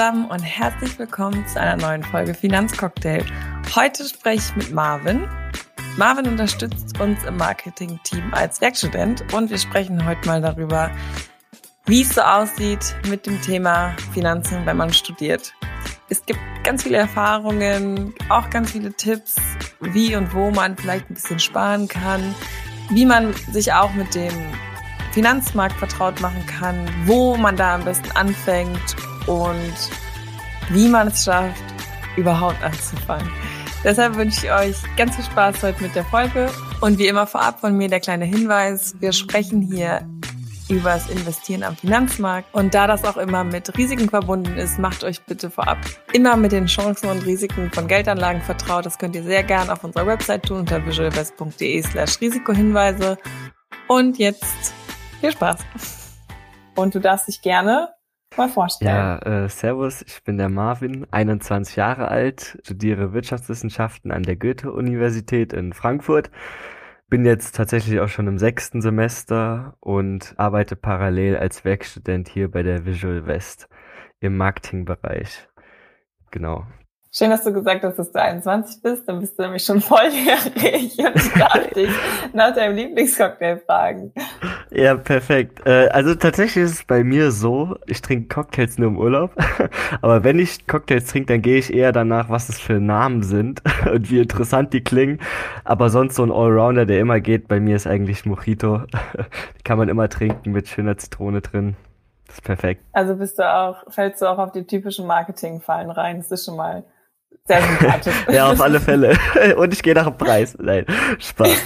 Zusammen und herzlich willkommen zu einer neuen Folge Finanzcocktail. Heute spreche ich mit Marvin. Marvin unterstützt uns im Marketing-Team als Werkstudent und wir sprechen heute mal darüber, wie es so aussieht mit dem Thema Finanzen, wenn man studiert. Es gibt ganz viele Erfahrungen, auch ganz viele Tipps, wie und wo man vielleicht ein bisschen sparen kann, wie man sich auch mit dem Finanzmarkt vertraut machen kann, wo man da am besten anfängt und wie man es schafft, überhaupt anzufangen. Deshalb wünsche ich euch ganz viel Spaß heute mit der Folge. Und wie immer vorab von mir der kleine Hinweis, wir sprechen hier über das Investieren am Finanzmarkt. Und da das auch immer mit Risiken verbunden ist, macht euch bitte vorab immer mit den Chancen und Risiken von Geldanlagen vertraut. Das könnt ihr sehr gerne auf unserer Website tun unter visualvest.de slash Risikohinweise. Und jetzt viel Spaß. Und du darfst dich gerne mal vorstellen. Ja, äh, servus, ich bin der Marvin, 21 Jahre alt, studiere Wirtschaftswissenschaften an der Goethe-Universität in Frankfurt. Bin jetzt tatsächlich auch schon im sechsten Semester und arbeite parallel als Werkstudent hier bei der Visual West im Marketingbereich. Genau. Schön, dass du gesagt hast, dass du 21 bist. Dann bist du nämlich schon volljährig und ich darf dich nach deinem Lieblingscocktail fragen. Ja, perfekt. Äh, also tatsächlich ist es bei mir so, ich trinke Cocktails nur im Urlaub. Aber wenn ich Cocktails trinke, dann gehe ich eher danach, was es für Namen sind und wie interessant die klingen. Aber sonst so ein Allrounder, der immer geht, bei mir ist eigentlich Mojito. Die kann man immer trinken mit schöner Zitrone drin. Das ist perfekt. Also bist du auch, fällst du auch auf die typischen Marketingfallen rein. Das ist schon mal sehr sympathisch. ja, auf alle Fälle. Und ich gehe nach dem Preis. Nein, Spaß.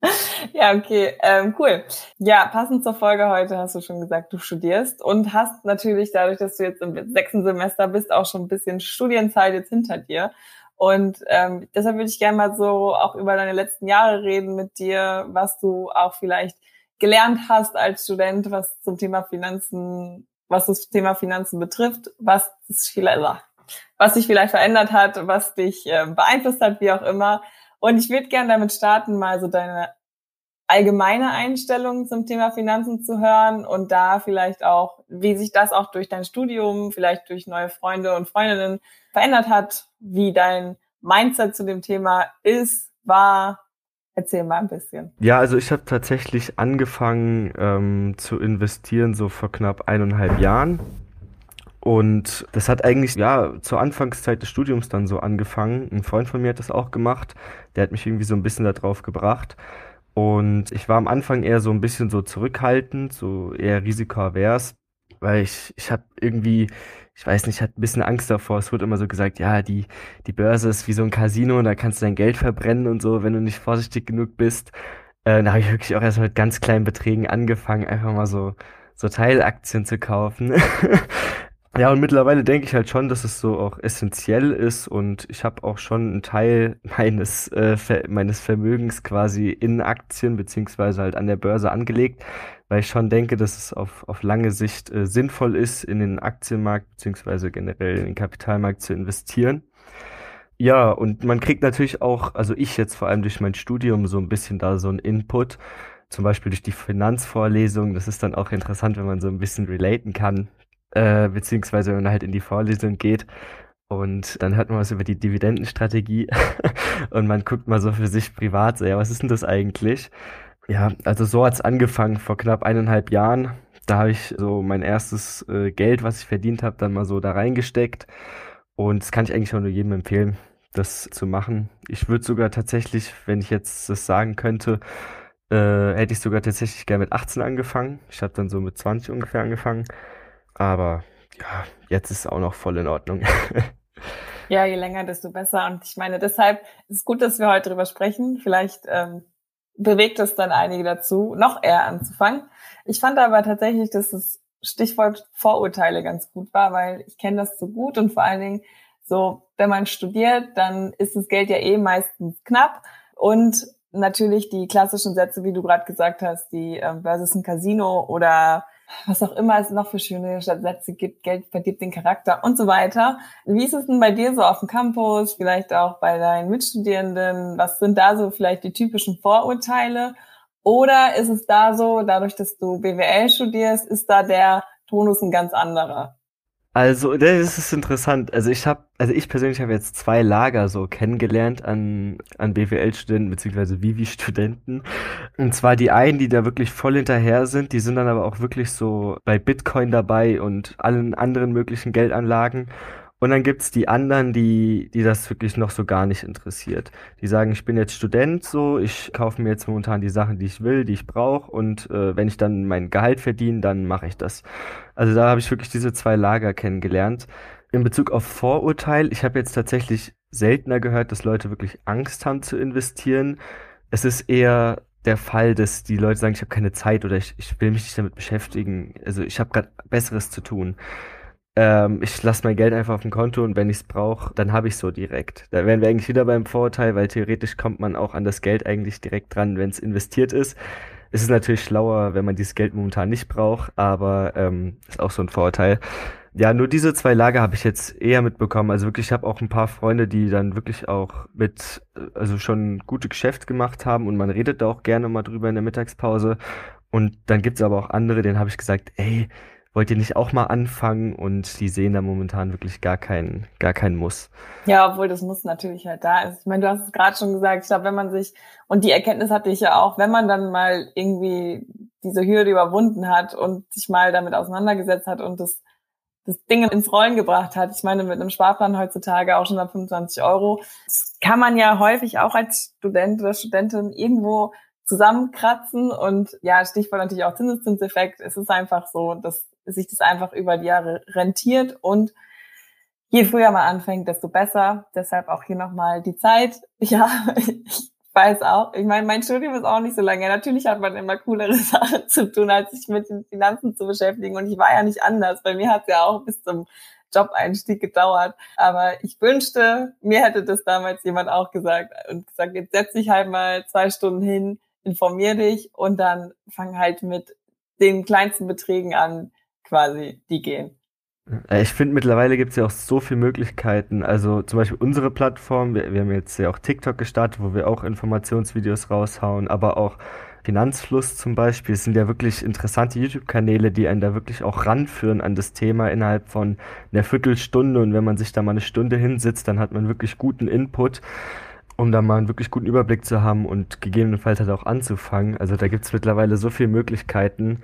ja, okay, ähm, cool. Ja, passend zur Folge heute hast du schon gesagt, du studierst und hast natürlich dadurch, dass du jetzt im sechsten Semester bist, auch schon ein bisschen Studienzeit jetzt hinter dir. Und ähm, deshalb würde ich gerne mal so auch über deine letzten Jahre reden mit dir, was du auch vielleicht gelernt hast als Student, was zum Thema Finanzen, was das Thema Finanzen betrifft, was es vielleicht, was sich vielleicht verändert hat, was dich äh, beeinflusst hat, wie auch immer. Und ich würde gerne damit starten, mal so deine allgemeine Einstellung zum Thema Finanzen zu hören und da vielleicht auch, wie sich das auch durch dein Studium, vielleicht durch neue Freunde und Freundinnen verändert hat, wie dein Mindset zu dem Thema ist, war. Erzähl mal ein bisschen. Ja, also ich habe tatsächlich angefangen ähm, zu investieren so vor knapp eineinhalb Jahren. Und das hat eigentlich, ja, zur Anfangszeit des Studiums dann so angefangen. Ein Freund von mir hat das auch gemacht. Der hat mich irgendwie so ein bisschen darauf gebracht. Und ich war am Anfang eher so ein bisschen so zurückhaltend, so eher risikoavers, weil ich, ich habe irgendwie, ich weiß nicht, hatte ein bisschen Angst davor. Es wurde immer so gesagt, ja, die, die Börse ist wie so ein Casino, da kannst du dein Geld verbrennen und so, wenn du nicht vorsichtig genug bist. Äh, da habe ich wirklich auch erst mit ganz kleinen Beträgen angefangen, einfach mal so, so Teilaktien zu kaufen. Ja, und mittlerweile denke ich halt schon, dass es so auch essentiell ist und ich habe auch schon einen Teil meines, äh, Ver meines Vermögens quasi in Aktien beziehungsweise halt an der Börse angelegt, weil ich schon denke, dass es auf, auf lange Sicht äh, sinnvoll ist, in den Aktienmarkt beziehungsweise generell in den Kapitalmarkt zu investieren. Ja, und man kriegt natürlich auch, also ich jetzt vor allem durch mein Studium so ein bisschen da so ein Input, zum Beispiel durch die Finanzvorlesung. Das ist dann auch interessant, wenn man so ein bisschen relaten kann äh, beziehungsweise wenn man halt in die Vorlesung geht und dann hört man was über die Dividendenstrategie und man guckt mal so für sich privat, so, ja, was ist denn das eigentlich? Ja, also so hat's angefangen vor knapp eineinhalb Jahren. Da habe ich so mein erstes äh, Geld, was ich verdient habe, dann mal so da reingesteckt. Und das kann ich eigentlich auch nur jedem empfehlen, das zu machen. Ich würde sogar tatsächlich, wenn ich jetzt das sagen könnte, äh, hätte ich sogar tatsächlich gerne mit 18 angefangen. Ich habe dann so mit 20 ungefähr angefangen. Aber ja, jetzt ist es auch noch voll in Ordnung. ja, je länger, desto besser. Und ich meine, deshalb ist es gut, dass wir heute drüber sprechen. Vielleicht ähm, bewegt es dann einige dazu, noch eher anzufangen. Ich fand aber tatsächlich, dass das Stichwort Vorurteile ganz gut war, weil ich kenne das so gut und vor allen Dingen so, wenn man studiert, dann ist das Geld ja eh meistens knapp und natürlich die klassischen Sätze, wie du gerade gesagt hast, die äh, versus ein Casino oder was auch immer es noch für schöne Sätze gibt, Geld verdirbt den Charakter und so weiter. Wie ist es denn bei dir so auf dem Campus, vielleicht auch bei deinen Mitstudierenden? Was sind da so vielleicht die typischen Vorurteile? Oder ist es da so, dadurch, dass du BWL studierst, ist da der Tonus ein ganz anderer? Also, das ist interessant. Also ich habe, also ich persönlich habe jetzt zwei Lager so kennengelernt an, an BWL-Studenten beziehungsweise Vivi-Studenten. Und zwar die einen, die da wirklich voll hinterher sind, die sind dann aber auch wirklich so bei Bitcoin dabei und allen anderen möglichen Geldanlagen. Und dann gibt's die anderen, die, die das wirklich noch so gar nicht interessiert. Die sagen, ich bin jetzt Student so, ich kaufe mir jetzt momentan die Sachen, die ich will, die ich brauche und äh, wenn ich dann mein Gehalt verdiene, dann mache ich das. Also da habe ich wirklich diese zwei Lager kennengelernt. In Bezug auf Vorurteil, ich habe jetzt tatsächlich seltener gehört, dass Leute wirklich Angst haben zu investieren. Es ist eher der Fall, dass die Leute sagen, ich habe keine Zeit oder ich, ich will mich nicht damit beschäftigen. Also ich habe gerade Besseres zu tun ähm, ich lasse mein Geld einfach auf dem Konto und wenn ich es brauche, dann habe ich so direkt. Da wären wir eigentlich wieder beim Vorurteil, weil theoretisch kommt man auch an das Geld eigentlich direkt dran, wenn es investiert ist. Es ist natürlich schlauer, wenn man dieses Geld momentan nicht braucht, aber ähm, ist auch so ein Vorurteil. Ja, nur diese zwei Lager habe ich jetzt eher mitbekommen. Also wirklich, ich habe auch ein paar Freunde, die dann wirklich auch mit, also schon gute Geschäfte gemacht haben und man redet da auch gerne mal drüber in der Mittagspause. Und dann gibt's aber auch andere, denen habe ich gesagt, ey, wollt ihr nicht auch mal anfangen? Und die sehen da momentan wirklich gar keinen, gar keinen Muss. Ja, obwohl das Muss natürlich halt da ist. Ich meine, du hast es gerade schon gesagt, ich glaube, wenn man sich, und die Erkenntnis hatte ich ja auch, wenn man dann mal irgendwie diese Hürde überwunden hat und sich mal damit auseinandergesetzt hat und das, das Ding ins Rollen gebracht hat. Ich meine, mit einem Sparplan heutzutage auch schon ab 25 Euro. Das kann man ja häufig auch als Student oder Studentin irgendwo zusammenkratzen und ja, Stichwort natürlich auch Zinseszinseffekt. Es ist einfach so, dass sich das einfach über die Jahre rentiert und je früher man anfängt, desto besser. Deshalb auch hier nochmal die Zeit. Ja, ich weiß auch. Ich meine, mein Studium ist auch nicht so lange. Natürlich hat man immer coolere Sachen zu tun, als sich mit den Finanzen zu beschäftigen. Und ich war ja nicht anders. Bei mir hat es ja auch bis zum Job-Einstieg gedauert. Aber ich wünschte, mir hätte das damals jemand auch gesagt und gesagt, jetzt setz dich halt mal zwei Stunden hin, informier dich und dann fang halt mit den kleinsten Beträgen an, quasi, die gehen. Äh, ich finde, mittlerweile gibt es ja auch so viele Möglichkeiten. Also zum Beispiel unsere Plattform, wir, wir, haben jetzt ja auch TikTok gestartet, wo wir auch Informationsvideos raushauen, aber auch Finanzfluss zum Beispiel. Es sind ja wirklich interessante YouTube-Kanäle, die einen da wirklich auch ranführen an das Thema innerhalb von einer Viertelstunde. Und wenn man sich da mal eine Stunde hinsitzt, dann hat man wirklich guten Input, um da mal einen wirklich guten Überblick zu haben und gegebenenfalls halt auch anzufangen. Also da gibt es mittlerweile so viele Möglichkeiten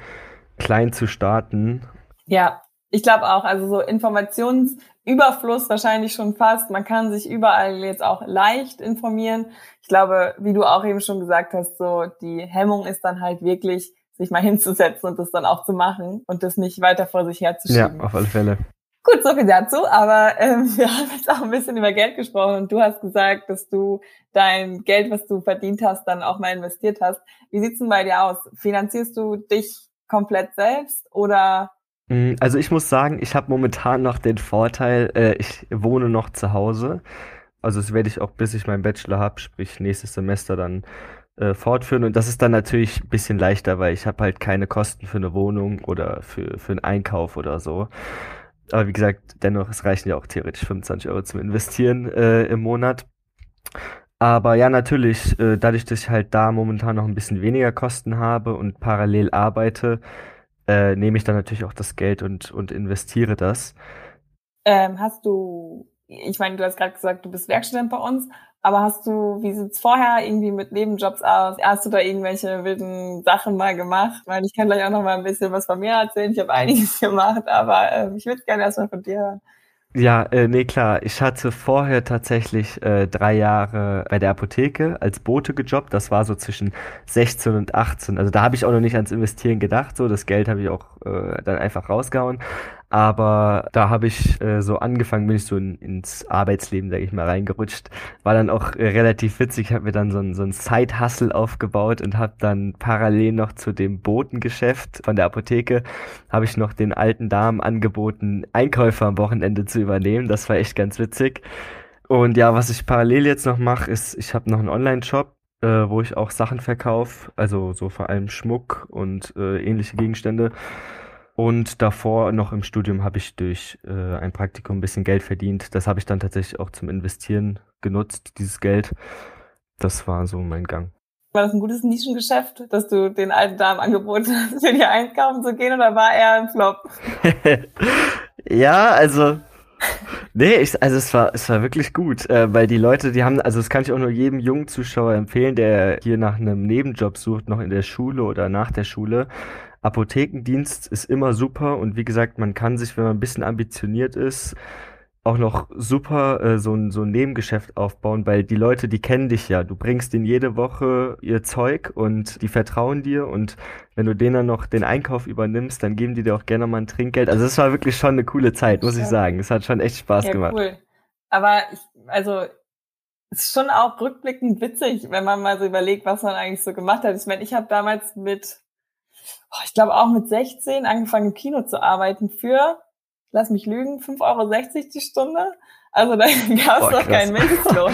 klein zu starten. Ja, ich glaube auch, also so Informationsüberfluss wahrscheinlich schon fast. Man kann sich überall jetzt auch leicht informieren. Ich glaube, wie du auch eben schon gesagt hast, so die Hemmung ist dann halt wirklich, sich mal hinzusetzen und das dann auch zu machen und das nicht weiter vor sich herzuschieben. Ja, auf alle Fälle. Gut, so viel dazu, aber ähm, wir haben jetzt auch ein bisschen über Geld gesprochen und du hast gesagt, dass du dein Geld, was du verdient hast, dann auch mal investiert hast. Wie sieht's denn bei dir aus? Finanzierst du dich komplett selbst oder? Mm, also ich muss sagen, ich habe momentan noch den Vorteil, äh, ich wohne noch zu Hause. Also das werde ich auch, bis ich meinen Bachelor habe, sprich nächstes Semester dann äh, fortführen. Und das ist dann natürlich ein bisschen leichter, weil ich habe halt keine Kosten für eine Wohnung oder für, für einen Einkauf oder so. Aber wie gesagt, dennoch, es reichen ja auch theoretisch 25 Euro zum Investieren äh, im Monat. Aber ja, natürlich, äh, dadurch, dass ich halt da momentan noch ein bisschen weniger Kosten habe und parallel arbeite, äh, nehme ich dann natürlich auch das Geld und, und investiere das. Ähm, hast du, ich meine, du hast gerade gesagt, du bist Werkstudent bei uns, aber hast du, wie sieht's vorher irgendwie mit Nebenjobs aus? Hast du da irgendwelche wilden Sachen mal gemacht? Weil ich kann gleich auch noch mal ein bisschen was von mir erzählen. Ich habe einiges gemacht, aber äh, ich würde gerne erstmal von dir hören. Ja, äh, nee, klar. Ich hatte vorher tatsächlich äh, drei Jahre bei der Apotheke als Bote gejobbt. Das war so zwischen 16 und 18. Also da habe ich auch noch nicht ans Investieren gedacht. So, das Geld habe ich auch äh, dann einfach rausgehauen. Aber da habe ich äh, so angefangen, bin ich so in, ins Arbeitsleben, sage ich mal, reingerutscht. War dann auch äh, relativ witzig. Habe mir dann so ein, so ein Side-Hustle aufgebaut und habe dann parallel noch zu dem Botengeschäft von der Apotheke, habe ich noch den alten Damen angeboten, Einkäufer am Wochenende zu übernehmen. Das war echt ganz witzig. Und ja, was ich parallel jetzt noch mache, ist, ich habe noch einen Online-Shop, äh, wo ich auch Sachen verkaufe, also so vor allem Schmuck und äh, ähnliche Gegenstände. Und davor noch im Studium habe ich durch äh, ein Praktikum ein bisschen Geld verdient. Das habe ich dann tatsächlich auch zum Investieren genutzt, dieses Geld. Das war so mein Gang. War das ein gutes Nischengeschäft, dass du den alten Damen angeboten hast, für die einkaufen zu gehen oder war er ein Flop? Ja, also. Nee, ich, also es war, es war wirklich gut, äh, weil die Leute, die haben, also das kann ich auch nur jedem jungen Zuschauer empfehlen, der hier nach einem Nebenjob sucht, noch in der Schule oder nach der Schule. Apothekendienst ist immer super und wie gesagt, man kann sich, wenn man ein bisschen ambitioniert ist, auch noch super äh, so, ein, so ein Nebengeschäft aufbauen, weil die Leute, die kennen dich ja. Du bringst denen jede Woche ihr Zeug und die vertrauen dir und wenn du denen dann noch den Einkauf übernimmst, dann geben die dir auch gerne mal ein Trinkgeld. Also es war wirklich schon eine coole Zeit, muss ich sagen. Es hat schon echt Spaß ja, gemacht. Cool. Aber ich, also es ist schon auch rückblickend witzig, wenn man mal so überlegt, was man eigentlich so gemacht hat. Ich meine, ich habe damals mit, ich glaube auch mit 16 angefangen im Kino zu arbeiten für lass mich lügen, 5,60 Euro die Stunde. Also da gab es noch keinen Mindestlohn.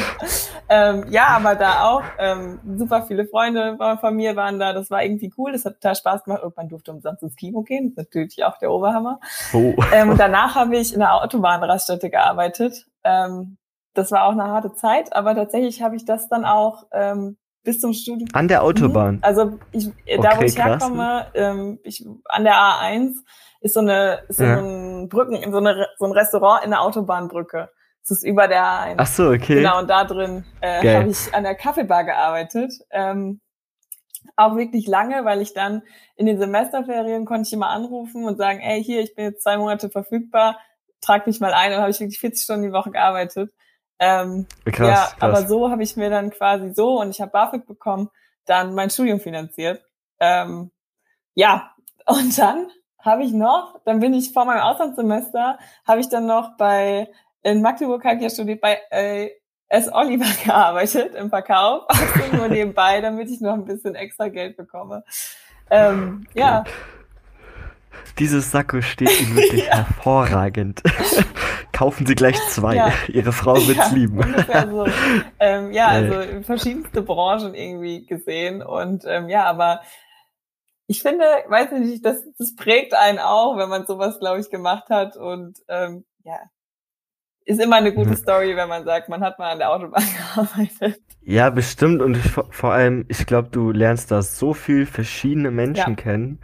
ähm, ja, aber da auch ähm, super viele Freunde von mir waren da. Das war irgendwie cool. Das hat total Spaß gemacht. Irgendwann durfte umsonst ins Kino gehen. Das ist natürlich auch der Oberhammer. Oh. Ähm, danach habe ich in der Autobahnraststätte gearbeitet. Ähm, das war auch eine harte Zeit, aber tatsächlich habe ich das dann auch ähm, bis zum Studium. An der Autobahn? Mhm. Also ich, okay, da, wo ich krass. herkomme, ähm, ich, an der A1 ist so eine, ist so ja. ein Brücken, so, eine, so ein Restaurant in der Autobahnbrücke. Das ist über der A1. Ach so, okay. Genau, und da drin äh, habe ich an der Kaffeebar gearbeitet. Ähm, auch wirklich lange, weil ich dann in den Semesterferien konnte ich immer anrufen und sagen, ey, hier, ich bin jetzt zwei Monate verfügbar, trag mich mal ein. Und habe ich wirklich 40 Stunden die Woche gearbeitet. Ähm, krass, ja, krass. aber so habe ich mir dann quasi so, und ich habe BAföG bekommen, dann mein Studium finanziert. Ähm, ja, und dann habe ich noch, dann bin ich vor meinem Auslandssemester, habe ich dann noch bei, in Magdeburg habe ich ja studiert, bei äh, S. Oliver gearbeitet im Verkauf, also nur nebenbei, damit ich noch ein bisschen extra Geld bekomme. Ähm, ja. Dieses Sakko steht Ihnen wirklich ja. hervorragend. Kaufen Sie gleich zwei. Ja. Ihre Frau wird's ja, lieben. So. Ähm, ja, also verschiedenste Branchen irgendwie gesehen und ähm, ja, aber ich finde, weiß nicht, das, das prägt einen auch, wenn man sowas, glaube ich, gemacht hat. Und ähm, ja, ist immer eine gute mhm. Story, wenn man sagt, man hat mal an der Autobahn gearbeitet. Ja, bestimmt. Und ich, vor allem, ich glaube, du lernst da so viel verschiedene Menschen ja. kennen.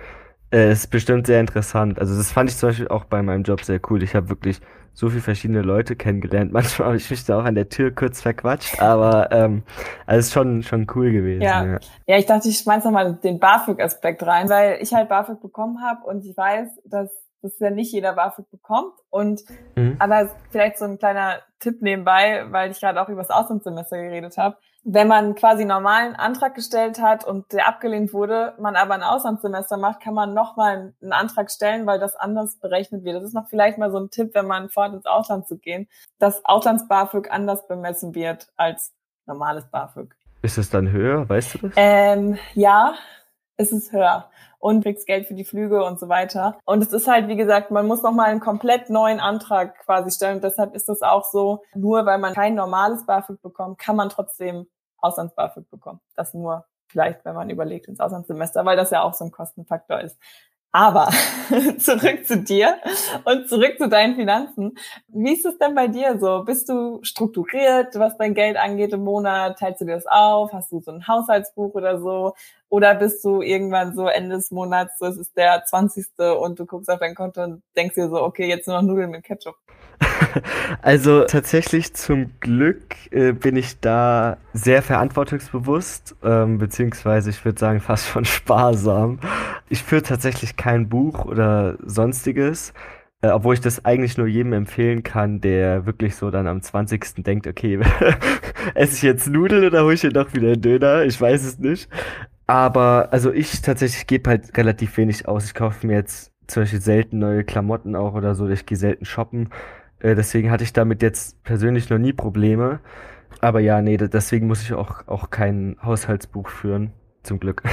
Äh, ist bestimmt sehr interessant. Also das fand ich zum Beispiel auch bei meinem Job sehr cool. Ich habe wirklich so viele verschiedene Leute kennengelernt. Manchmal habe ich mich da auch an der Tür kurz verquatscht, aber ähm, also ist schon schon cool gewesen. Ja, ja. ja ich dachte, ich schmeiß nochmal den BAföG-Aspekt rein, weil ich halt BAföG bekommen habe und ich weiß, dass das ja nicht jeder BAföG bekommt. Und mhm. aber vielleicht so ein kleiner Tipp nebenbei, weil ich gerade auch über das Auslandssemester geredet habe wenn man quasi normalen Antrag gestellt hat und der abgelehnt wurde, man aber ein Auslandssemester macht, kann man nochmal einen Antrag stellen, weil das anders berechnet wird. Das ist noch vielleicht mal so ein Tipp, wenn man vorhat, ins Ausland zu gehen, dass Auslands-BAföG anders bemessen wird als normales BAföG. Ist es dann höher? Weißt du das? Ähm, ja, es ist höher und kriegst Geld für die Flüge und so weiter. Und es ist halt, wie gesagt, man muss nochmal einen komplett neuen Antrag quasi stellen. Und deshalb ist es auch so, nur weil man kein normales BAföG bekommt, kann man trotzdem Auslands-BAföG bekommen. Das nur vielleicht, wenn man überlegt ins Auslandssemester, weil das ja auch so ein Kostenfaktor ist. Aber zurück zu dir und zurück zu deinen Finanzen. Wie ist es denn bei dir so? Bist du strukturiert, was dein Geld angeht im Monat? Teilst du dir das auf? Hast du so ein Haushaltsbuch oder so? Oder bist du irgendwann so Ende des Monats, es ist der 20. und du guckst auf dein Konto und denkst dir so, okay, jetzt nur noch Nudeln mit Ketchup? Also tatsächlich zum Glück äh, bin ich da sehr verantwortungsbewusst, ähm, beziehungsweise ich würde sagen fast schon sparsam. Ich führe tatsächlich kein Buch oder sonstiges, äh, obwohl ich das eigentlich nur jedem empfehlen kann, der wirklich so dann am 20. denkt, okay, esse ich jetzt Nudeln oder hole ich mir doch wieder einen Döner? Ich weiß es nicht. Aber also ich tatsächlich gebe halt relativ wenig aus. Ich kaufe mir jetzt zum Beispiel selten neue Klamotten auch oder so. Ich gehe selten shoppen. Äh, deswegen hatte ich damit jetzt persönlich noch nie Probleme. Aber ja, nee, deswegen muss ich auch, auch kein Haushaltsbuch führen. Zum Glück.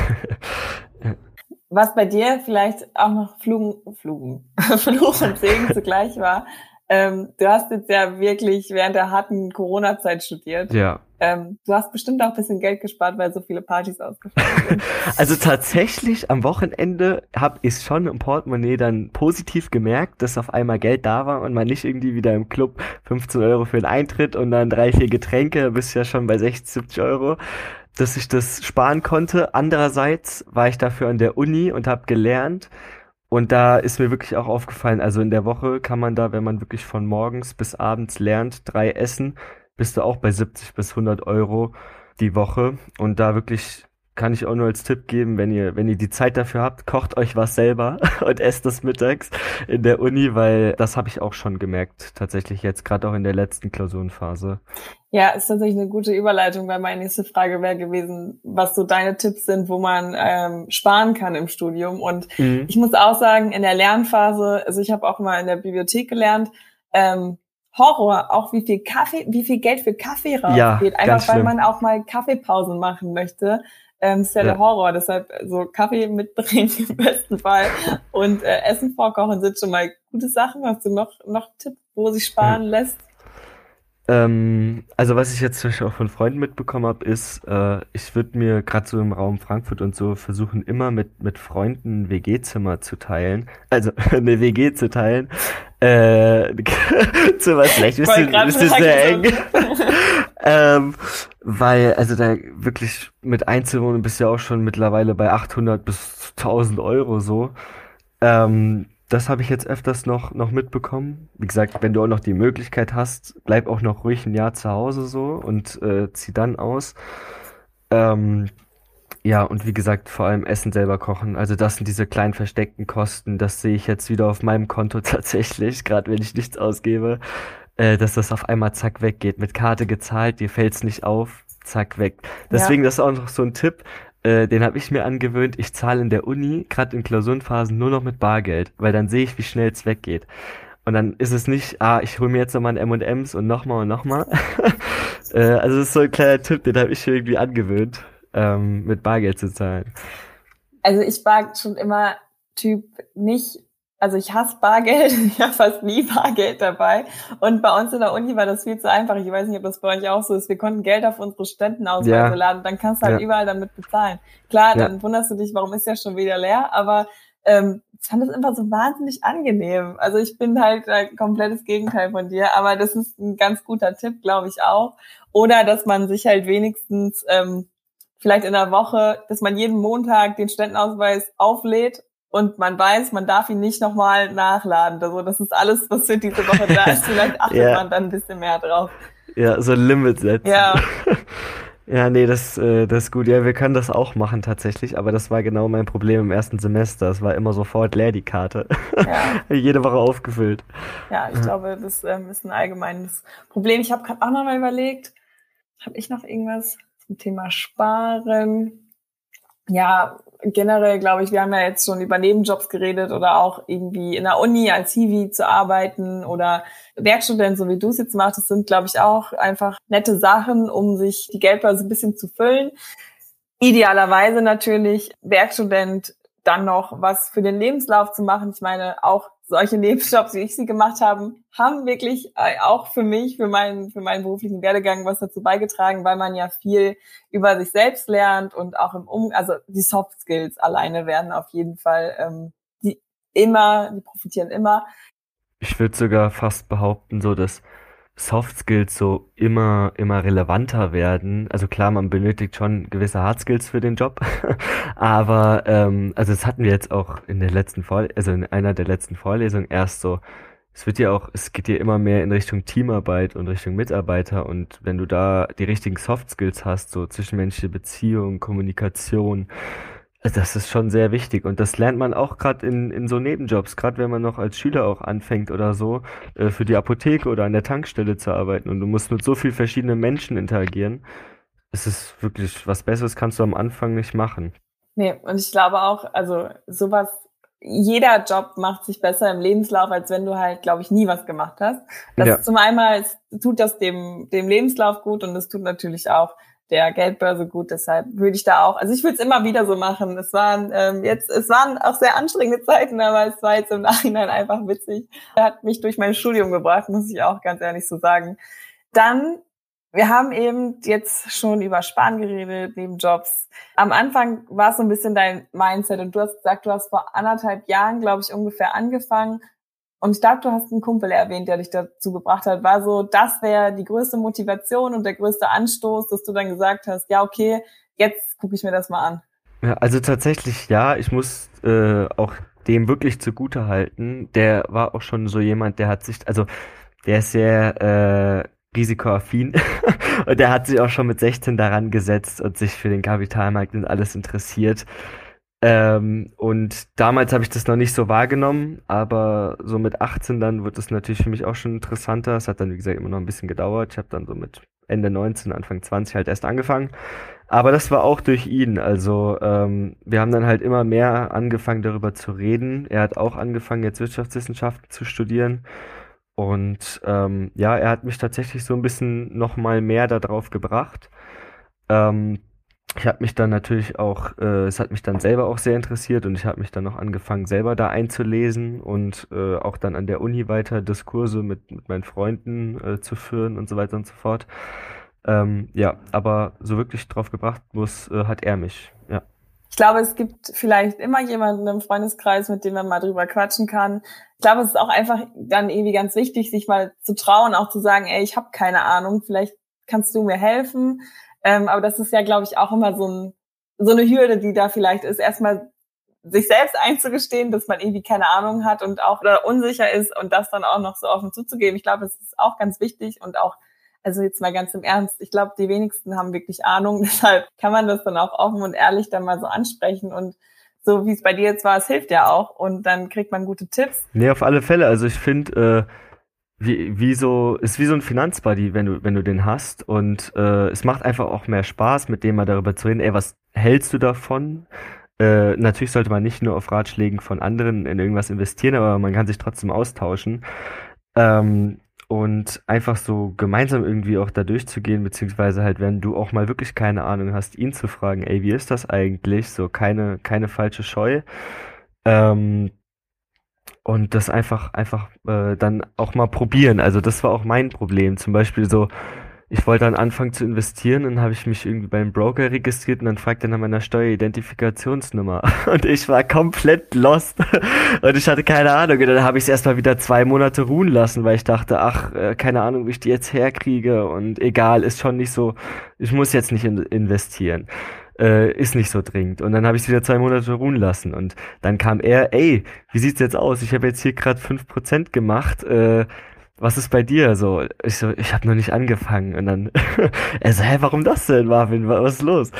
Was bei dir vielleicht auch noch Flugen, Flugen, Fluch und Segen zugleich war, ähm, du hast jetzt ja wirklich während der harten Corona-Zeit studiert. Ja. Ähm, du hast bestimmt auch ein bisschen Geld gespart, weil so viele Partys ausgefallen sind. also tatsächlich am Wochenende habe ich schon im Portemonnaie dann positiv gemerkt, dass auf einmal Geld da war und man nicht irgendwie wieder im Club 15 Euro für den Eintritt und dann drei, vier Getränke, bist ja schon bei 60, 70 Euro dass ich das sparen konnte. Andererseits war ich dafür an der Uni und habe gelernt Und da ist mir wirklich auch aufgefallen, also in der Woche kann man da, wenn man wirklich von morgens bis abends lernt, drei essen, bist du auch bei 70 bis 100 Euro die Woche. Und da wirklich kann ich auch nur als Tipp geben, wenn ihr, wenn ihr die Zeit dafür habt, kocht euch was selber und esst das mittags in der Uni, weil das habe ich auch schon gemerkt, tatsächlich jetzt, gerade auch in der letzten Klausurenphase. Ja, ist tatsächlich eine gute Überleitung, weil meine nächste Frage wäre gewesen, was so deine Tipps sind, wo man ähm, sparen kann im Studium. Und mhm. ich muss auch sagen, in der Lernphase, also ich habe auch mal in der Bibliothek gelernt, ähm, Horror, auch wie viel Kaffee, wie viel Geld für Kaffee rausgeht, ja, einfach weil man auch mal Kaffeepausen machen möchte ähm, ist ja, ja, der Horror. Deshalb so Kaffee mitbringen im besten Fall und äh, Essen vorkochen sind schon mal gute Sachen. Hast du noch noch Tipp, wo sich sparen ja. lässt? Ähm, also was ich jetzt zum Beispiel auch von Freunden mitbekommen habe, ist, äh, ich würde mir gerade so im Raum Frankfurt und so versuchen, immer mit, mit Freunden ein WG-Zimmer zu teilen. Also eine WG zu teilen. Äh, Zimmer ist vielleicht ein bisschen, bisschen sehr eng. ähm, weil, also da wirklich mit Einzelwohnen bist du ja auch schon mittlerweile bei 800 bis 1000 Euro so. Ähm, das habe ich jetzt öfters noch, noch mitbekommen. Wie gesagt, wenn du auch noch die Möglichkeit hast, bleib auch noch ruhig ein Jahr zu Hause so und äh, zieh dann aus. Ähm, ja, und wie gesagt, vor allem Essen selber kochen. Also das sind diese kleinen versteckten Kosten. Das sehe ich jetzt wieder auf meinem Konto tatsächlich, gerade wenn ich nichts ausgebe, äh, dass das auf einmal zack weggeht. Mit Karte gezahlt, dir fällt's nicht auf, zack weg. Deswegen, ja. das ist auch noch so ein Tipp. Äh, den habe ich mir angewöhnt, ich zahle in der Uni, gerade in Klausurenphasen, nur noch mit Bargeld, weil dann sehe ich, wie schnell es weggeht. Und dann ist es nicht, ah, ich hole mir jetzt nochmal ein M&M's und nochmal und nochmal. äh, also das ist so ein kleiner Tipp, den habe ich mir irgendwie angewöhnt, ähm, mit Bargeld zu zahlen. Also ich war schon immer Typ nicht also ich hasse Bargeld, ich habe fast nie Bargeld dabei. Und bei uns in der Uni war das viel zu einfach. Ich weiß nicht, ob das bei euch auch so ist. Wir konnten Geld auf unsere Spendenausweise ja. laden, dann kannst du halt ja. überall damit bezahlen. Klar, dann ja. wunderst du dich, warum ist ja schon wieder leer, aber ähm, ich fand das immer so wahnsinnig angenehm. Also ich bin halt ein komplettes Gegenteil von dir, aber das ist ein ganz guter Tipp, glaube ich auch. Oder dass man sich halt wenigstens ähm, vielleicht in der Woche, dass man jeden Montag den Spendenausweis auflädt und man weiß, man darf ihn nicht nochmal nachladen. Also das ist alles, was für diese Woche da ist. Vielleicht achtet ja. man dann ein bisschen mehr drauf. Ja, so ein Limit setzen. Ja. ja, nee, das, äh, das ist gut. Ja, wir können das auch machen tatsächlich, aber das war genau mein Problem im ersten Semester. Es war immer sofort leer, die Karte. Ja. Jede Woche aufgefüllt. Ja, ich glaube, das ähm, ist ein allgemeines Problem. Ich habe gerade auch noch mal überlegt, habe ich noch irgendwas zum Thema Sparen? ja, generell glaube ich, wir haben ja jetzt schon über Nebenjobs geredet oder auch irgendwie in der Uni als Hiwi zu arbeiten oder Werkstudent, so wie du es jetzt machst, das sind, glaube ich, auch einfach nette Sachen, um sich die Geldbörse ein bisschen zu füllen. Idealerweise natürlich Werkstudent dann noch was für den Lebenslauf zu machen. Ich meine, auch solche Nebenjobs, wie ich sie gemacht habe, haben wirklich äh, auch für mich, für meinen, für meinen beruflichen Werdegang was dazu beigetragen, weil man ja viel über sich selbst lernt und auch im Um, also die Soft Skills alleine werden auf jeden Fall ähm, die immer, die profitieren immer. Ich würde sogar fast behaupten, so dass Soft Skills so immer, immer relevanter werden. Also klar, man benötigt schon gewisse Hard Skills für den Job, aber ähm, also das hatten wir jetzt auch in der letzten Vor also in einer der letzten Vorlesungen erst so. Es wird ja auch, es geht ja immer mehr in Richtung Teamarbeit und Richtung Mitarbeiter und wenn du da die richtigen Soft Skills hast, so zwischenmenschliche Beziehungen, Kommunikation, das ist schon sehr wichtig und das lernt man auch gerade in, in so Nebenjobs, gerade wenn man noch als Schüler auch anfängt oder so, äh, für die Apotheke oder an der Tankstelle zu arbeiten und du musst mit so vielen verschiedenen Menschen interagieren. Es ist wirklich, was Besseres kannst du am Anfang nicht machen. Nee, und ich glaube auch, also sowas, jeder Job macht sich besser im Lebenslauf, als wenn du halt, glaube ich, nie was gemacht hast. Das ja. zum einen tut das dem, dem Lebenslauf gut und es tut natürlich auch der Geldbörse gut. Deshalb würde ich da auch, also ich würde es immer wieder so machen. Es waren ähm, jetzt, es waren auch sehr anstrengende Zeiten, aber es war jetzt im Nachhinein einfach witzig. Er hat mich durch mein Studium gebracht, muss ich auch ganz ehrlich so sagen. Dann wir haben eben jetzt schon über Sparen geredet, Nebenjobs. Am Anfang war es so ein bisschen dein Mindset und du hast gesagt, du hast vor anderthalb Jahren, glaube ich, ungefähr angefangen und ich glaube, du hast einen Kumpel erwähnt, der dich dazu gebracht hat. War so, das wäre die größte Motivation und der größte Anstoß, dass du dann gesagt hast, ja, okay, jetzt gucke ich mir das mal an. Ja, also tatsächlich ja. Ich muss äh, auch dem wirklich zugute halten. Der war auch schon so jemand, der hat sich, also der ist sehr äh, risikoaffin und der hat sich auch schon mit 16 daran gesetzt und sich für den Kapitalmarkt und alles interessiert. Ähm, und damals habe ich das noch nicht so wahrgenommen, aber so mit 18 dann wird es natürlich für mich auch schon interessanter. Es hat dann, wie gesagt, immer noch ein bisschen gedauert. Ich habe dann so mit Ende 19, Anfang 20 halt erst angefangen. Aber das war auch durch ihn. Also ähm, wir haben dann halt immer mehr angefangen darüber zu reden. Er hat auch angefangen, jetzt Wirtschaftswissenschaften zu studieren. Und ähm, ja, er hat mich tatsächlich so ein bisschen noch mal mehr darauf gebracht. Ähm, ich habe mich dann natürlich auch, äh, es hat mich dann selber auch sehr interessiert und ich habe mich dann noch angefangen, selber da einzulesen und äh, auch dann an der Uni weiter Diskurse mit, mit meinen Freunden äh, zu führen und so weiter und so fort. Ähm, ja, aber so wirklich drauf gebracht muss, äh, hat er mich, ja. Ich glaube, es gibt vielleicht immer jemanden im Freundeskreis, mit dem man mal drüber quatschen kann. Ich glaube, es ist auch einfach dann irgendwie ganz wichtig, sich mal zu trauen, auch zu sagen, ey, ich habe keine Ahnung, vielleicht kannst du mir helfen. Ähm, aber das ist ja, glaube ich, auch immer so, ein, so eine Hürde, die da vielleicht ist, erstmal sich selbst einzugestehen, dass man irgendwie keine Ahnung hat und auch oder unsicher ist und das dann auch noch so offen zuzugeben. Ich glaube, es ist auch ganz wichtig und auch, also jetzt mal ganz im Ernst, ich glaube, die wenigsten haben wirklich Ahnung, deshalb kann man das dann auch offen und ehrlich dann mal so ansprechen und so wie es bei dir jetzt war, es hilft ja auch und dann kriegt man gute Tipps. Nee, auf alle Fälle. Also ich finde, äh, wie, wie so, ist wie so ein Finanzbuddy, wenn du, wenn du den hast. Und äh, es macht einfach auch mehr Spaß, mit dem mal darüber zu reden, ey, was hältst du davon? Äh, natürlich sollte man nicht nur auf Ratschlägen von anderen in irgendwas investieren, aber man kann sich trotzdem austauschen. Ähm, und einfach so gemeinsam irgendwie auch da durchzugehen, beziehungsweise halt, wenn du auch mal wirklich keine Ahnung hast, ihn zu fragen, ey, wie ist das eigentlich? So keine, keine falsche Scheu. Ähm, und das einfach, einfach äh, dann auch mal probieren. Also das war auch mein Problem. Zum Beispiel so, ich wollte dann anfangen zu investieren, dann habe ich mich irgendwie beim Broker registriert und dann fragt er nach meiner Steueridentifikationsnummer. Und ich war komplett lost und ich hatte keine Ahnung. Und dann habe ich es erstmal wieder zwei Monate ruhen lassen, weil ich dachte, ach, äh, keine Ahnung, wie ich die jetzt herkriege und egal, ist schon nicht so, ich muss jetzt nicht in investieren äh, ist nicht so dringend. Und dann habe ich es wieder zwei Monate ruhen lassen. Und dann kam er, ey, wie sieht's jetzt aus? Ich habe jetzt hier gerade fünf Prozent gemacht. Äh, was ist bei dir so? Ich so, ich habe noch nicht angefangen. Und dann, er so, hä, warum das denn, Marvin? Was ist los?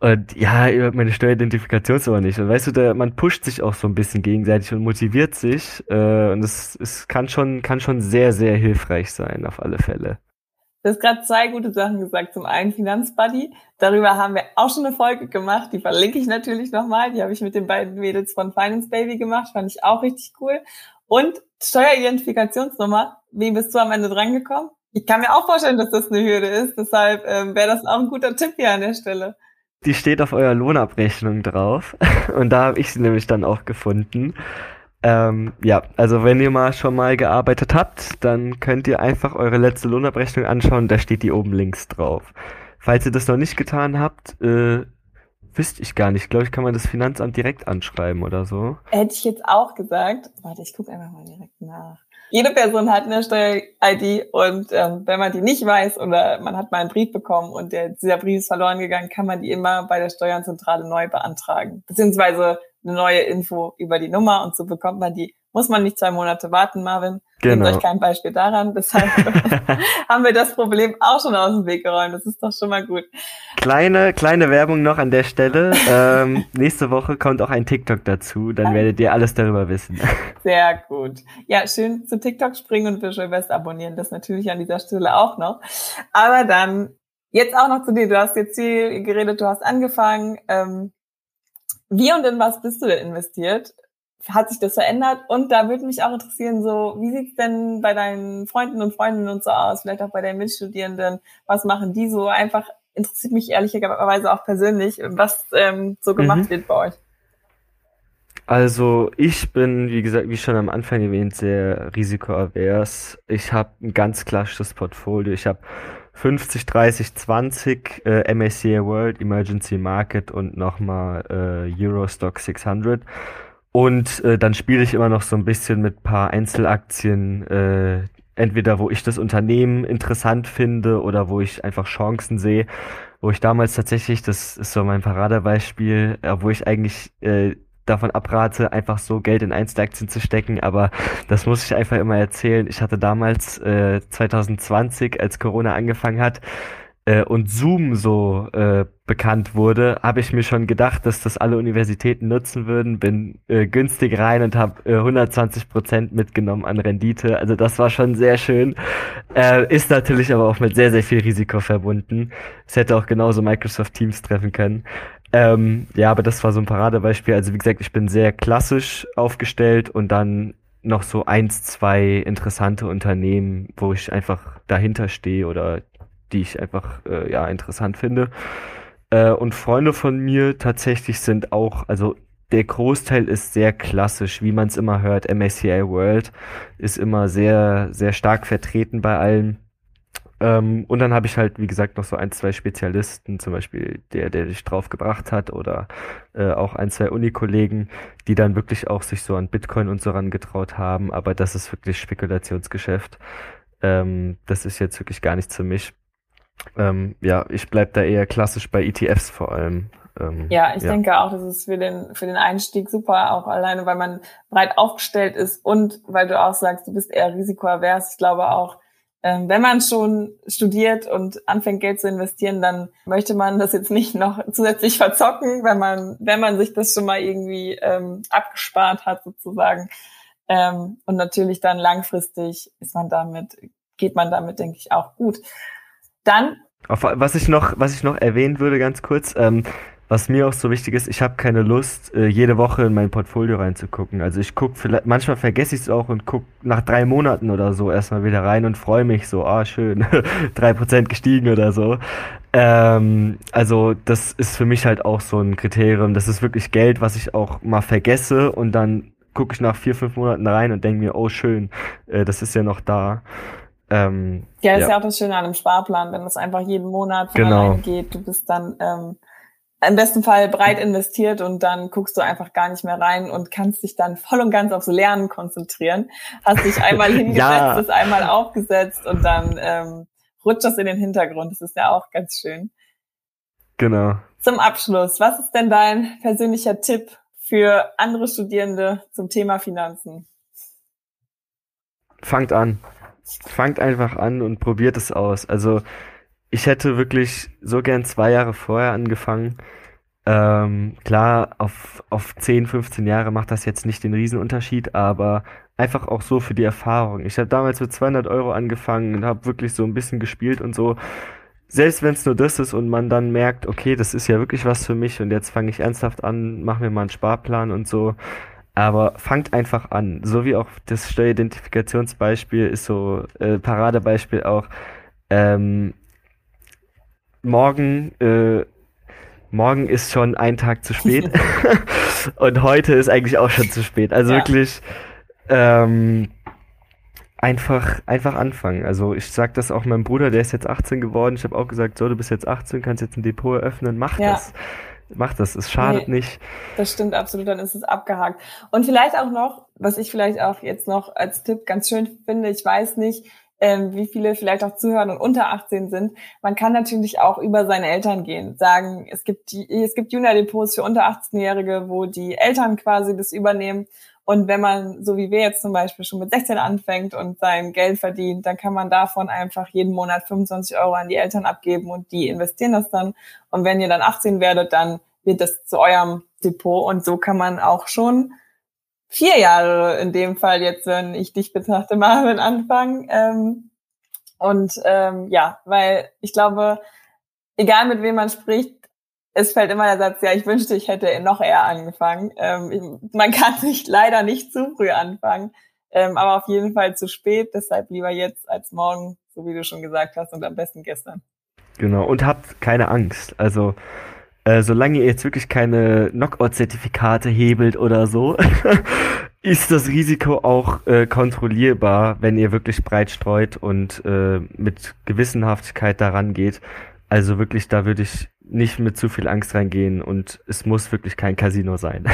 Und ja, meine Steueridentifikationsnummer nicht. Und weißt du, der, man pusht sich auch so ein bisschen gegenseitig und motiviert sich. Äh, und es, es kann schon, kann schon sehr, sehr hilfreich sein, auf alle Fälle. Du hast gerade zwei gute Sachen gesagt. Zum einen Finanzbuddy. Darüber haben wir auch schon eine Folge gemacht. Die verlinke ich natürlich nochmal. Die habe ich mit den beiden Mädels von Finance Baby gemacht. Fand ich auch richtig cool. Und Steueridentifikationsnummer. Wie bist du am Ende drangekommen? Ich kann mir auch vorstellen, dass das eine Hürde ist. Deshalb ähm, wäre das auch ein guter Tipp hier an der Stelle. Die steht auf eurer Lohnabrechnung drauf. Und da habe ich sie nämlich dann auch gefunden. Ähm, ja, also wenn ihr mal schon mal gearbeitet habt, dann könnt ihr einfach eure letzte Lohnabrechnung anschauen, da steht die oben links drauf. Falls ihr das noch nicht getan habt, äh, wüsste ich gar nicht. Glaube ich, kann man das Finanzamt direkt anschreiben oder so. Hätte ich jetzt auch gesagt. Warte, ich gucke einfach mal direkt nach. Jede Person hat eine Steuer-ID und ähm, wenn man die nicht weiß oder man hat mal einen Brief bekommen und der, dieser Brief ist verloren gegangen, kann man die immer bei der Steuerzentrale neu beantragen. Beziehungsweise eine neue Info über die Nummer und so bekommt man die. Muss man nicht zwei Monate warten, Marvin. Genau. Nehmt euch kein Beispiel daran. Deshalb haben wir das Problem auch schon aus dem Weg geräumt. Das ist doch schon mal gut. Kleine, kleine Werbung noch an der Stelle. ähm, nächste Woche kommt auch ein TikTok dazu. Dann werdet ihr alles darüber wissen. Sehr gut. Ja, schön zu TikTok springen und Visual Best abonnieren. Das natürlich an dieser Stelle auch noch. Aber dann jetzt auch noch zu dir. Du hast jetzt viel geredet, du hast angefangen. Ähm, wie und in was bist du denn investiert? Hat sich das verändert? Und da würde mich auch interessieren, so, wie sieht's denn bei deinen Freunden und Freundinnen und so aus? Vielleicht auch bei deinen Mitstudierenden? Was machen die so? Einfach interessiert mich ehrlicherweise auch persönlich, was ähm, so gemacht mhm. wird bei euch. Also ich bin, wie gesagt, wie schon am Anfang erwähnt, sehr risikoavers. Ich habe ein ganz klassisches Portfolio. Ich habe 50, 30, 20 äh, MSCI World, Emergency Market und nochmal äh, Eurostock 600. Und äh, dann spiele ich immer noch so ein bisschen mit paar Einzelaktien, äh, entweder wo ich das Unternehmen interessant finde oder wo ich einfach Chancen sehe. Wo ich damals tatsächlich, das ist so mein Paradebeispiel, äh, wo ich eigentlich äh, davon abrate, einfach so Geld in Einzelaktien zu stecken, aber das muss ich einfach immer erzählen. Ich hatte damals äh, 2020, als Corona angefangen hat, äh, und Zoom so äh, bekannt wurde, habe ich mir schon gedacht, dass das alle Universitäten nutzen würden. Bin äh, günstig rein und habe äh, 120 Prozent mitgenommen an Rendite. Also das war schon sehr schön. Äh, ist natürlich aber auch mit sehr, sehr viel Risiko verbunden. Es hätte auch genauso Microsoft Teams treffen können. Ähm, ja, aber das war so ein Paradebeispiel. Also wie gesagt, ich bin sehr klassisch aufgestellt und dann noch so eins, zwei interessante Unternehmen, wo ich einfach dahinter stehe oder die ich einfach äh, ja interessant finde. Äh, und Freunde von mir tatsächlich sind auch, also der Großteil ist sehr klassisch, wie man es immer hört. MSCI World ist immer sehr, sehr stark vertreten bei allen. Ähm, und dann habe ich halt, wie gesagt, noch so ein, zwei Spezialisten, zum Beispiel der, der dich drauf gebracht hat, oder äh, auch ein, zwei Unikollegen, die dann wirklich auch sich so an Bitcoin und so rangetraut haben. Aber das ist wirklich Spekulationsgeschäft. Ähm, das ist jetzt wirklich gar nichts für mich. Ähm, ja, ich bleib da eher klassisch bei ETFs vor allem. Ähm, ja, ich ja. denke auch, das ist für den, für den Einstieg super, auch alleine, weil man breit aufgestellt ist und weil du auch sagst, du bist eher risikoavers. Ich glaube auch, wenn man schon studiert und anfängt Geld zu investieren, dann möchte man das jetzt nicht noch zusätzlich verzocken, wenn man, wenn man sich das schon mal irgendwie ähm, abgespart hat sozusagen. Ähm, und natürlich dann langfristig ist man damit, geht man damit, denke ich, auch gut. Dann. Auf, was ich noch, was ich noch erwähnen würde, ganz kurz, ähm, was mir auch so wichtig ist, ich habe keine Lust, äh, jede Woche in mein Portfolio reinzugucken. Also ich gucke, vielleicht, manchmal vergesse ich es auch und gucke nach drei Monaten oder so erstmal wieder rein und freue mich so, ah schön, drei Prozent gestiegen oder so. Ähm, also das ist für mich halt auch so ein Kriterium. Das ist wirklich Geld, was ich auch mal vergesse und dann gucke ich nach vier, fünf Monaten rein und denke mir, oh schön, äh, das ist ja noch da. Ähm, ja, das ja. ist ja auch das Schöne an einem Sparplan, wenn das einfach jeden Monat genau. geht. Du bist dann ähm, im besten Fall breit investiert und dann guckst du einfach gar nicht mehr rein und kannst dich dann voll und ganz aufs Lernen konzentrieren. Hast dich einmal hingesetzt, ja. ist einmal aufgesetzt und dann ähm, rutscht das in den Hintergrund. Das ist ja auch ganz schön. Genau. Zum Abschluss, was ist denn dein persönlicher Tipp für andere Studierende zum Thema Finanzen? Fangt an fangt einfach an und probiert es aus. Also ich hätte wirklich so gern zwei Jahre vorher angefangen. Ähm, klar, auf, auf 10, 15 Jahre macht das jetzt nicht den Riesenunterschied, aber einfach auch so für die Erfahrung. Ich habe damals mit 200 Euro angefangen und habe wirklich so ein bisschen gespielt und so. Selbst wenn es nur das ist und man dann merkt, okay, das ist ja wirklich was für mich und jetzt fange ich ernsthaft an, mach mir mal einen Sparplan und so, aber fangt einfach an. So wie auch das Steueridentifikationsbeispiel ist so äh, Paradebeispiel auch. Ähm, morgen, äh, morgen ist schon ein Tag zu spät. Und heute ist eigentlich auch schon zu spät. Also ja. wirklich ähm, einfach, einfach anfangen. Also ich sag das auch meinem Bruder, der ist jetzt 18 geworden. Ich habe auch gesagt, so, du bist jetzt 18, kannst jetzt ein Depot eröffnen, mach ja. das macht das, es schadet nee, nicht. Das stimmt absolut, dann ist es abgehakt. Und vielleicht auch noch, was ich vielleicht auch jetzt noch als Tipp ganz schön finde, ich weiß nicht, ähm, wie viele vielleicht auch zuhören und unter 18 sind. Man kann natürlich auch über seine Eltern gehen, sagen, es gibt die, es gibt Junior-Depots für unter 18-Jährige, wo die Eltern quasi das übernehmen und wenn man, so wie wir jetzt zum Beispiel, schon mit 16 anfängt und sein Geld verdient, dann kann man davon einfach jeden Monat 25 Euro an die Eltern abgeben und die investieren das dann. Und wenn ihr dann 18 werdet, dann wird das zu eurem Depot. Und so kann man auch schon vier Jahre in dem Fall jetzt, wenn ich dich betrachte, Marvin, anfangen. Ähm, und ähm, ja, weil ich glaube, egal mit wem man spricht, es fällt immer der Satz, ja, ich wünschte, ich hätte noch eher angefangen. Ähm, ich, man kann nicht leider nicht zu früh anfangen, ähm, aber auf jeden Fall zu spät. Deshalb lieber jetzt als morgen, so wie du schon gesagt hast, und am besten gestern. Genau, und habt keine Angst. Also, äh, solange ihr jetzt wirklich keine Knockout-Zertifikate hebelt oder so, ist das Risiko auch äh, kontrollierbar, wenn ihr wirklich breit streut und äh, mit Gewissenhaftigkeit daran geht. Also wirklich, da würde ich nicht mit zu viel Angst reingehen und es muss wirklich kein Casino sein.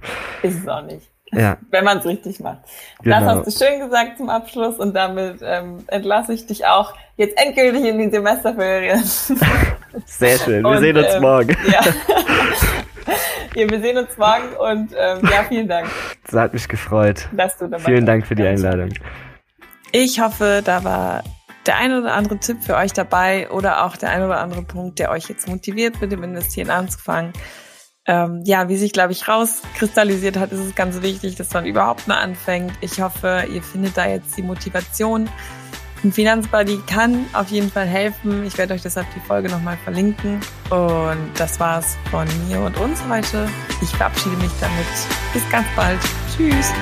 Ist es auch nicht. Ja. Wenn man es richtig macht. Genau. Das hast du schön gesagt zum Abschluss und damit ähm, entlasse ich dich auch jetzt endgültig in die Semesterferien. Sehr schön. Wir und, sehen uns ähm, morgen. Ja. Ja, wir sehen uns morgen und ähm, ja, vielen Dank. Das hat mich gefreut. Dass du dabei vielen Dank für die Einladung. Ich hoffe, da war der ein oder andere Tipp für euch dabei oder auch der ein oder andere Punkt, der euch jetzt motiviert, mit dem Investieren anzufangen. Ähm, ja, wie sich, glaube ich, rauskristallisiert hat, ist es ganz wichtig, dass man überhaupt mal anfängt. Ich hoffe, ihr findet da jetzt die Motivation. Ein Finanzbuddy kann auf jeden Fall helfen. Ich werde euch deshalb die Folge nochmal verlinken. Und das war's von mir und uns heute. Ich verabschiede mich damit. Bis ganz bald. Tschüss.